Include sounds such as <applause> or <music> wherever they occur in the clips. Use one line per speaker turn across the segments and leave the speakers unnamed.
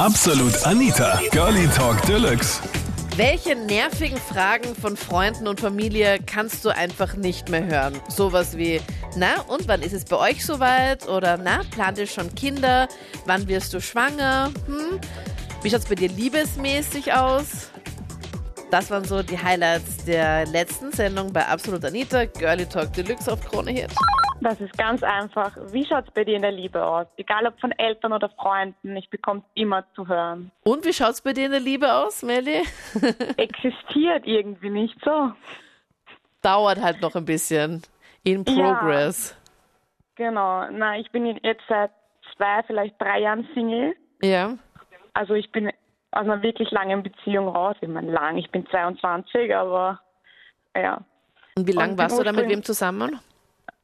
Absolut Anita, Girlie Talk Deluxe.
Welche nervigen Fragen von Freunden und Familie kannst du einfach nicht mehr hören? Sowas wie, na und wann ist es bei euch soweit? Oder na, plant ihr schon Kinder? Wann wirst du schwanger? Hm? Wie schaut's bei dir liebesmäßig aus? Das waren so die Highlights der letzten Sendung bei Absolut Anita, Girlie Talk Deluxe auf Krone Hit.
Das ist ganz einfach. Wie schaut es bei dir in der Liebe aus? Egal ob von Eltern oder Freunden, ich bekomme es immer zu hören.
Und wie schaut's bei dir in der Liebe aus, Melly? <laughs>
Existiert irgendwie nicht so.
Dauert halt noch ein bisschen. In progress.
Genau. Na, ich bin jetzt seit zwei, vielleicht drei Jahren Single.
Ja.
Also ich bin aus einer wirklich langen Beziehung raus. Ich meine, lang, ich bin 22, aber ja.
Und wie lange warst du da mit wem zusammen?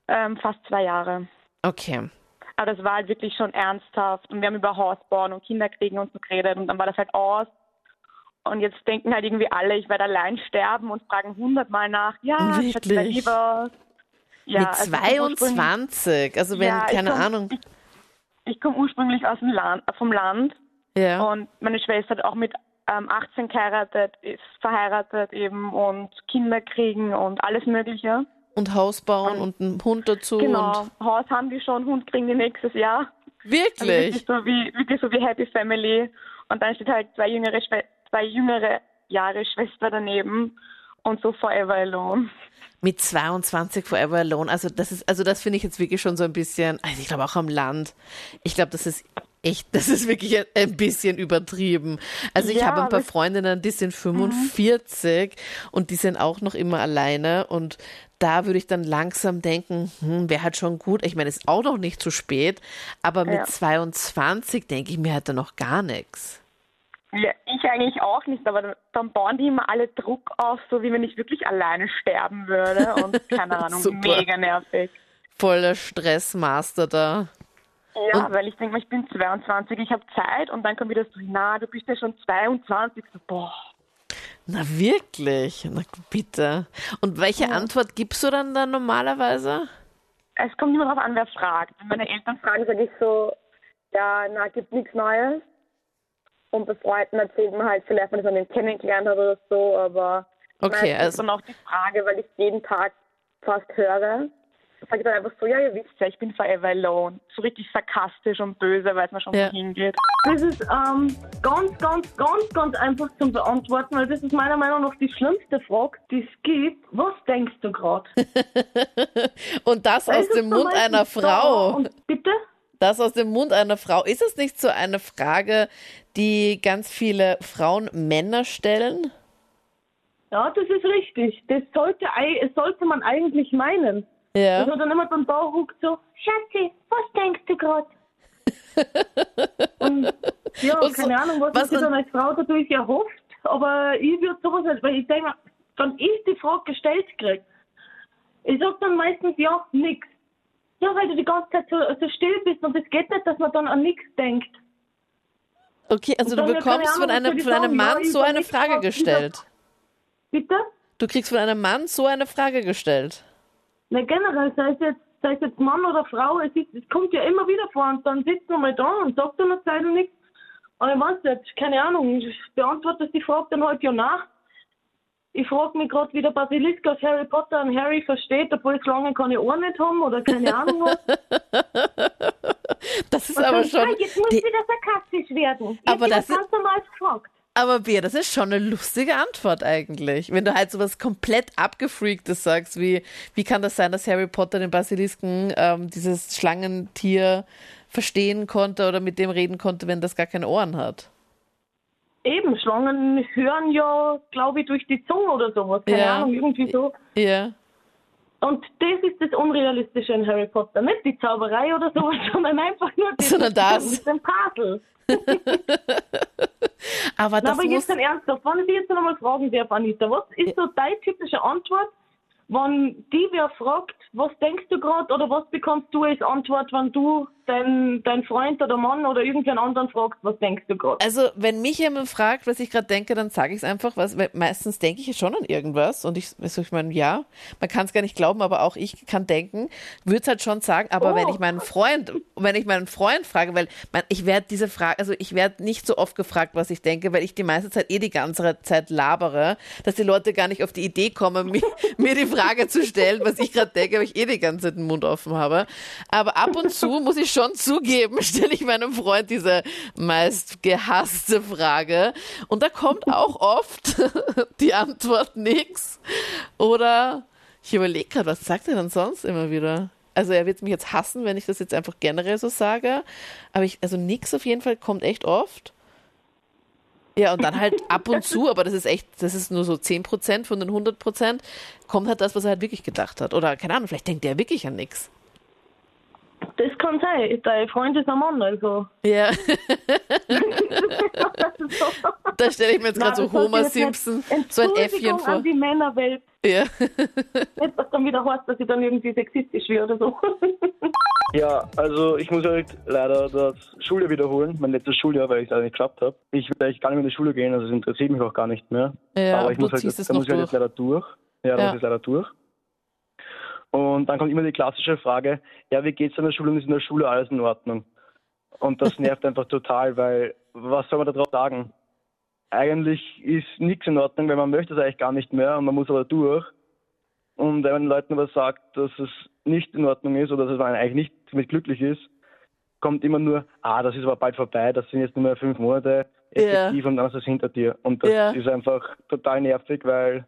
Ähm, fast zwei Jahre.
Okay.
Aber das war halt wirklich schon ernsthaft. Und wir haben über Haus bauen und Kinder kriegen und so geredet. Und dann war das halt aus. Und jetzt denken halt irgendwie alle, ich werde allein sterben und fragen hundertmal nach. Ja, bei dir aus? Ja,
mit
also ich komm ursprünglich-
22, also wenn,
Ja, ich
keine
komm-
Ahnung.
Ich, ich komme ursprünglich aus dem Land, vom Land.
Ja.
Und meine Schwester hat auch mit ähm, 18 geheiratet, ist verheiratet eben und Kinder kriegen und alles Mögliche.
Und Haus bauen und einen Hund dazu.
Genau.
Und
Haus haben die schon, Hund kriegen die nächstes Jahr. Also
wirklich?
wirklich so wie wirklich so wie Happy Family. Und dann steht halt zwei jüngere Schwe zwei jüngere Jahre Schwester daneben und so Forever Alone.
Mit 22 Forever Alone. Also das ist, also das finde ich jetzt wirklich schon so ein bisschen, also ich glaube auch am Land. Ich glaube, das ist echt, <laughs> das ist wirklich ein- bisschen übertrieben. Also ich
Ja,
habe ein paar Freundinnen, die sind 45 und die sind auch noch immer alleine und da würde ich dann langsam denken, hm, wäre halt schon gut. Ich meine, ist auch noch nicht zu spät, aber mit
Ja.
22 denke ich mir halt dann noch gar nichts.
Ja, ich eigentlich auch nicht, aber dann bauen die immer alle Druck auf, so wie wenn ich wirklich alleine sterben würde. Und keine <laughs> Ahnung, mega nervig.
Voller Stressmaster da.
Ja, weil ich denke mal, ich bin 22, ich habe Zeit und dann kommt wieder so, na, du bist ja schon 22. So, boah.
Na wirklich? Na bitte. Und welche Antwort gibst du dann da normalerweise?
Es kommt immer darauf an, wer fragt. Wenn meine Eltern fragen, sage ich so, ja, na, gibt nichts Neues. Und bei Freunden erzählt man halt vielleicht, wenn man den kennengelernt hat oder so, aber
Okay,
meistens
also-
dann auch die Frage, weil ich jeden Tag fast höre, sage ich dann einfach so, ja, ihr wisst ja, ich bin forever alone. So richtig sarkastisch und böse, weil es mir schon
Ja.
so hingeht.
Das ist ähm, ganz, ganz, ganz, ganz einfach zum Beantworten, weil das ist meiner Meinung nach die schlimmste Frage, die es gibt. Was denkst du gerade? <laughs>
Und das aus dem Mund einer Frau.
Und bitte?
Das aus dem Mund einer Frau. Ist es nicht so eine Frage, die ganz viele Frauen Männer stellen?
Ja, das ist richtig. Das sollte, das sollte man eigentlich meinen. Dass
Ja.
man dann immer beim Bauch huckt so, Schatzi, was denkst du gerade? <laughs> und ja,
Und so-
keine Ahnung, was,
was und-
dann als Frau dadurch erhofft, aber ich würde sowas nicht, weil ich denke, wenn ich die Frage gestellt kriege, ich sag dann meistens ja, nix. Ja, weil du die ganze Zeit so, so still bist und es geht nicht, dass man dann an nichts denkt.
Okay, also du bekommst von
Ahnung, was
einem,
ich
von einem?
Ja,
Mann
ich
so eine Frage
ich
gestellt.
Bitte?
Du kriegst von einem Mann so eine Frage gestellt.
Na generell, sei es jetzt, sei es jetzt Mann oder Frau, es, ist, es kommt ja immer wieder vor und dann sitzt man mal da und sagt dann eine Zeit lang nichts. Und ich weiß nicht, keine Ahnung, ich beantworte die Frage dann halt ja nach. Ich frage mich gerade, wie der Basilisk aus Harry Potter an Harry versteht, obwohl Schlangen keine Ohren nicht haben oder keine Ahnung was. <laughs>
Das ist
Und
aber
dann,
schon.
"Ah, jetzt muss
die-
ich wieder sarkastisch werden. Ich
Aber das
das ganz normal gefragt.
Aber Bea, das ist schon eine lustige Antwort eigentlich. Wenn du halt sowas komplett abgefreaktes sagst, wie, wie kann das sein, dass Harry Potter den Basilisken, ähm, dieses Schlangentier, verstehen konnte oder mit dem reden konnte, wenn das gar keine Ohren hat?
Eben, Schlangen hören ja, glaube ich, durch die Zunge oder sowas. Keine
Ja.
Ahnung, irgendwie so.
Ja.
Und das ist das Unrealistische in Harry Potter. Nicht die Zauberei oder sowas, <laughs> sondern einfach nur das
Sondern das.
mit dem Puzzle.
Aber
Na,
das
aber
muss,
jetzt dann ernsthaft, wenn ich dich jetzt noch mal fragen darf, Anita, was ist so deine typische Antwort, wenn die wer fragt, was denkst du gerade oder was bekommst du als Antwort, wenn du dein, dein Freund oder Mann oder irgendeinen anderen fragst, was denkst du gerade?
Also, wenn mich jemand fragt, was ich gerade denke, dann sage ich es einfach, was, weil meistens denke ich schon an irgendwas und ich, also ich meine, ja, man kann es gar nicht glauben, aber auch ich kann denken, würde es halt schon sagen, aber
Oh.
wenn ich meinen Freund, wenn ich meinen Freund frage, weil man, ich werde diese Frage, also ich werde nicht so oft gefragt, was ich denke, weil ich die meiste Zeit eh die ganze Zeit labere, dass die Leute gar nicht auf die Idee kommen, mir, <laughs> mir die Frage zu stellen, was ich gerade denke, weil ich eh die ganze Zeit den Mund offen habe. Aber ab und zu muss ich schon zugeben, <laughs> stelle ich meinem Freund diese meist gehasste Frage. Und da kommt auch <laughs> oft <laughs> die Antwort nix. Oder ich überlege gerade, was sagt er denn sonst immer wieder? Also er wird mich jetzt hassen, wenn ich das jetzt einfach generell so sage. Aber ich, also nix auf jeden Fall kommt echt oft. Ja, und dann halt ab und zu, aber das ist echt, das ist nur so 10% von den 100%, kommt halt das, was er halt wirklich gedacht hat. Oder keine Ahnung, vielleicht denkt er wirklich an nix.
Das kann sein. Dein Freund ist ein Mann, also.
Ja, <laughs> da stelle ich mir jetzt gerade so Homer Simpson, so ein Äffchen vor.
an die Männerwelt.
Ja. <laughs>
Nicht, dass dann wieder heißt, dass ich dann irgendwie sexistisch werde oder so. <laughs>
Ja, also ich muss halt leider das Schuljahr wiederholen, mein letztes Schuljahr, weil ich es leider nicht geschafft habe. Ich will eigentlich gar nicht mehr in die Schule gehen, also es interessiert mich auch gar nicht mehr.
Ja,
Aber ich muss halt, da muss ich halt jetzt leider durch. Ja, das
Ja.
ist leider durch. Und dann kommt immer die klassische Frage, ja, wie geht's in der Schule und ist in der Schule alles in Ordnung? Und das <laughs> nervt einfach total, weil was soll man da drauf sagen? Eigentlich ist nichts in Ordnung, weil man möchte es eigentlich gar nicht mehr und man muss aber durch. Und wenn man den Leuten aber sagt, dass es nicht in Ordnung ist oder dass man eigentlich nicht damit glücklich ist, kommt immer nur, ah, das ist aber bald vorbei, das sind jetzt nur mehr fünf Monate effektiv und dann ist es hinter dir. Und das
Ja.
ist einfach total nervig, weil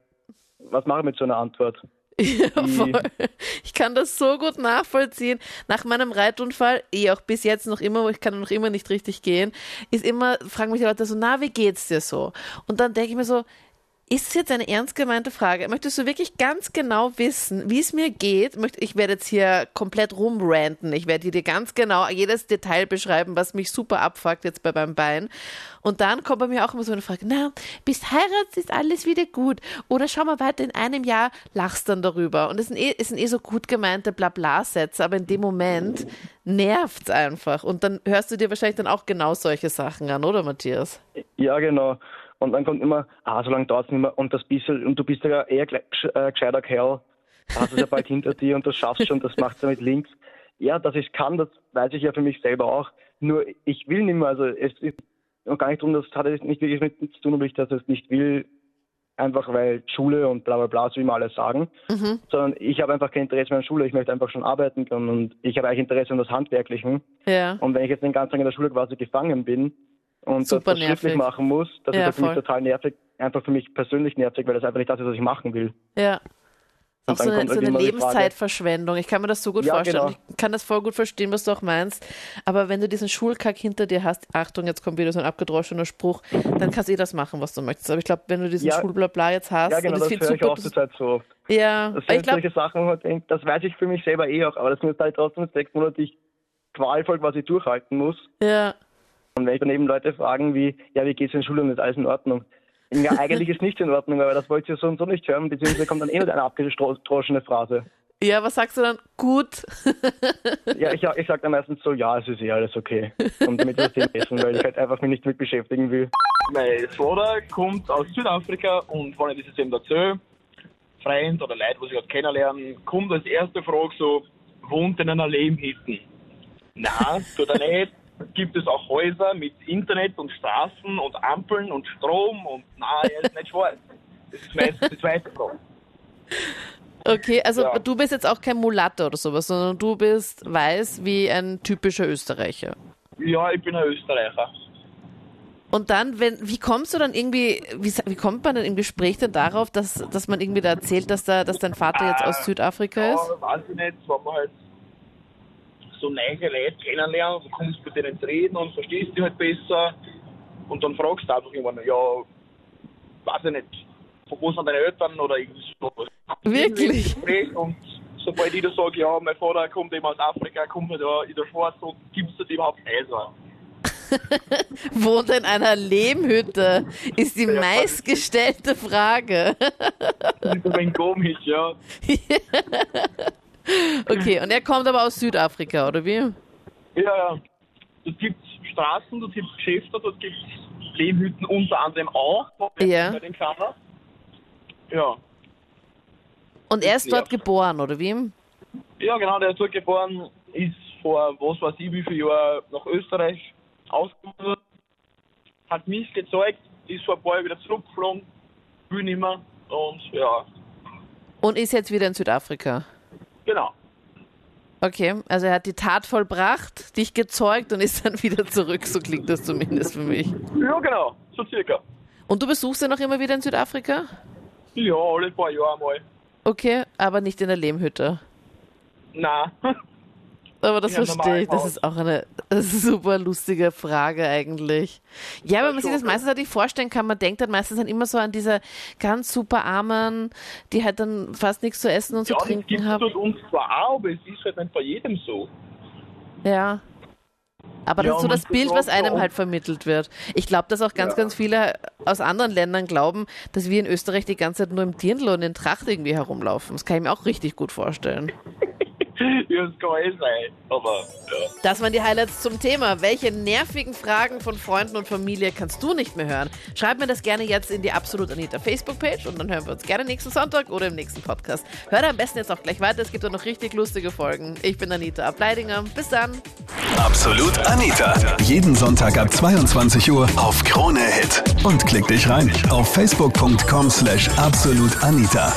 was mache ich mit so einer Antwort?
Ja, <laughs>
Die-
voll. Ich kann das so gut nachvollziehen. Nach meinem Reitunfall, eh auch bis jetzt noch immer, ich kann noch immer nicht richtig gehen, ist immer, fragen mich die Leute so, na, wie geht's dir so? Und dann denke ich mir so, ist es jetzt eine ernst gemeinte Frage? Möchtest du wirklich ganz genau wissen, wie es mir geht? Ich werde jetzt hier komplett rumranten. Ich werde dir ganz genau jedes Detail beschreiben, was mich super abfuckt jetzt bei meinem Bein. Und dann kommt bei mir auch immer so eine Frage, na, bis heiratest ist alles wieder gut. Oder schau mal weiter, in einem Jahr lachst dann darüber. Und es sind eh, es sind eh so gut gemeinte Blabla-Sätze, aber in dem Moment nervt's einfach. Und dann hörst du dir wahrscheinlich dann auch genau solche Sachen an, oder Matthias?
Ja, genau. Und dann kommt immer, ah, so lange dauert es nicht mehr und das bisschen, und du bist ja eher äh, gescheiter Kerl, hast es ja bald <laughs> hinter dir und das schaffst schon, das machst du mit links. Ja, dass ich kann, das weiß ich ja für mich selber auch. Nur ich will nicht mehr, also es ist und gar nicht drum, das hat jetzt nicht wirklich mit zu tun, ob ich das jetzt nicht will, einfach weil Schule und bla bla bla, so wie immer alle sagen, sondern ich habe einfach kein Interesse mehr an Schule, ich möchte einfach schon arbeiten können und ich habe eigentlich Interesse an das Handwerklichen.
Ja.
Und wenn ich jetzt den ganzen Tag in der Schule quasi gefangen bin und das,
Super
das schriftlich machen muss, das
Ja,
ist für mich
voll.
total nervig, einfach für mich persönlich nervig, weil das einfach nicht das ist, was ich machen will.
Ja. Auch so eine, so eine Lebenszeit-Verschwendung. Ich kann mir das so gut
Ja,
vorstellen.
genau.
Ich kann das voll gut verstehen, was du auch meinst. Aber wenn du diesen Schulkack hinter dir hast, Achtung, jetzt kommt wieder so ein abgedroschener Spruch, dann kannst du eh das machen, was du möchtest. Aber ich glaube, wenn du diesen
Ja.
Schulblabla jetzt hast,
Ja, genau,
und
das
das
höre ich auch zur Zeit so oft.
Ja,
Das
ich
sind
glaube,
solche Sachen, ich das weiß ich für mich selber eh auch, aber das sind jetzt halt trotzdem sechs Monate, ich qualvoll quasi durchhalten muss.
ja.
Und wenn ich dann eben Leute fragen wie, ja, wie geht's in der Schule und ist alles in Ordnung? Ja, eigentlich ist nichts in Ordnung, aber das wollt ihr so und so nicht hören, beziehungsweise kommt dann eh wieder eine abgedroschene Phrase.
Ja, was sagst du dann? Gut. <laughs>
Ja, ich, ich sage dann meistens so, ja, es ist eh alles okay. Und damit wir das essen, weil ich halt einfach mich nicht mit beschäftigen will.
Mein Vater kommt aus Südafrika und wenn ich das jetzt eben erzähle, Freund oder Leute, die sich gerade kennenlernen, kommt als erste Frage so, wohnt in einer Lehmhütte? Nein, tut er nicht. Gibt es auch Häuser mit Internet und Straßen und Ampeln und Strom und nein, er ist nicht schwarz. Das ist meistens die zweite.
Okay, also
Ja.
du bist jetzt auch kein Mulatte oder sowas, sondern du bist weiß wie ein typischer Österreicher.
Ja, ich bin ein Österreicher.
Und dann, wenn, wie kommst du dann irgendwie, wie, wie kommt man dann im Gespräch denn darauf, dass, dass man irgendwie da erzählt, dass, da, dass dein Vater jetzt aus Südafrika ist?
Ja, weiß ich nicht, wenn man halt so neue Leute kennenlernt und kommst mit denen reden und verstehst die halt besser und dann fragst du einfach irgendwann, ja, weiß ich nicht, von wo sind deine Eltern oder irgendwie so.
Wirklich?
Und sobald ich da sage, ja, mein Vater kommt eben aus Afrika, kommt halt ja in der Schwarz und gibst du dir überhaupt Eis
Wohnt in einer Lehmhütte, ist die meistgestellte Frage. <laughs>
Das ist ein wenig komisch, ja. <laughs> <laughs>
Okay, und er kommt aber aus Südafrika, oder wie?
Ja, ja. Dort gibt es Straßen, dort gibt es Geschäfte, dort gibt es Lehmhütten unter anderem auch.
Ja.
Bei Kader. Ja.
Und er ist dort geboren, oder wie?
Ja, genau, der ist dort geboren, ist vor was weiß ich wie viel Jahren nach Österreich ausgewandert, hat mich gezeigt, ist vor ein paar Jahren wieder zurückgeflogen, will nicht mehr und ja,
Und ist jetzt wieder in Südafrika.
Genau.
Okay, also er hat die Tat vollbracht, dich gezeugt und ist dann <laughs> wieder zurück, so klingt das zumindest für mich.
Ja, genau, so circa.
Und du besuchst ihn noch immer wieder in Südafrika?
Ja, alle paar Jahre mal.
Okay, aber nicht in der Lehmhütte.
Nein. <laughs>
Aber das
Ja,
verstehe ich. Das ist auch eine super lustige Frage eigentlich. Ja, wenn man sich das meistens halt nicht vorstellen kann, man denkt dann meistens dann immer so an diese ganz super Armen, die halt dann fast nichts zu essen und zu
Ja,
trinken haben.
dort uns zwar auch, aber es ist halt nicht bei jedem so.
Ja. Aber das
Ja,
ist so das Bild, was einem halt vermittelt wird. Ich glaube, dass auch ganz, ganz viele aus anderen Ländern glauben, dass wir in Österreich die ganze Zeit nur im Dirndl und in Tracht irgendwie herumlaufen. Das kann ich mir auch richtig gut vorstellen.
Das kann eh sein, aber ja.
Das waren die Highlights zum Thema. Welche nervigen Fragen von Freunden und Familie kannst du nicht mehr hören? Schreib mir das gerne jetzt in die Absolut Anita Facebook-Page und dann hören wir uns gerne nächsten Sonntag oder im nächsten Podcast. Hör da am besten jetzt auch gleich weiter. Es gibt da noch richtig lustige Folgen. Ich bin Anita Ableidinger. Bis dann.
Absolut Anita. Jeden Sonntag ab 22 Uhr auf Krone Hit. Und klick dich rein auf facebook.com slash absolutanita.